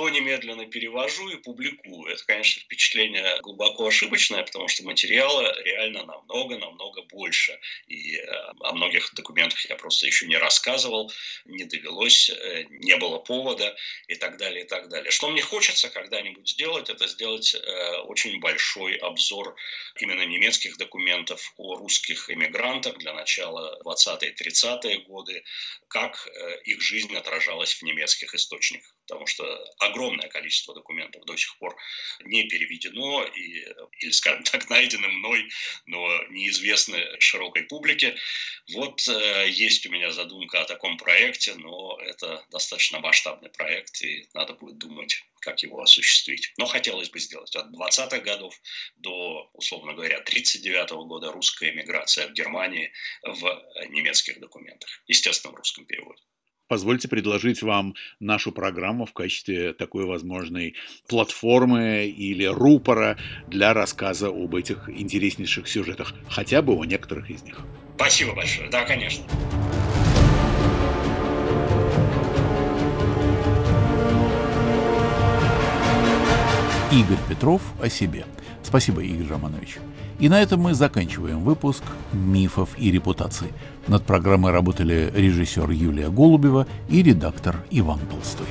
то немедленно перевожу и публикую. Это, конечно, впечатление глубоко ошибочное, потому что материала реально намного-намного больше. И э, о многих документах я просто еще не рассказывал, не довелось, э, не было повода и так далее, и так далее. Что мне хочется когда-нибудь сделать, это сделать э, очень большой обзор именно немецких документов о русских эмигрантах для начала 20-30-е годы, как их жизнь отражалась в немецких источниках потому что огромное количество документов до сих пор не переведено и, или, скажем так, найдены мной, но неизвестны широкой публике. Вот э, есть у меня задумка о таком проекте, но это достаточно масштабный проект, и надо будет думать, как его осуществить. Но хотелось бы сделать от 20-х годов до, условно говоря, 39-го года русская эмиграция в Германии в немецких документах, естественно, в русском переводе позвольте предложить вам нашу программу в качестве такой возможной платформы или рупора для рассказа об этих интереснейших сюжетах, хотя бы о некоторых из них. Спасибо большое. Да, конечно. Игорь Петров о себе. Спасибо, Игорь Романович. И на этом мы заканчиваем выпуск «Мифов и репутаций». Над программой работали режиссер Юлия Голубева и редактор Иван Толстой.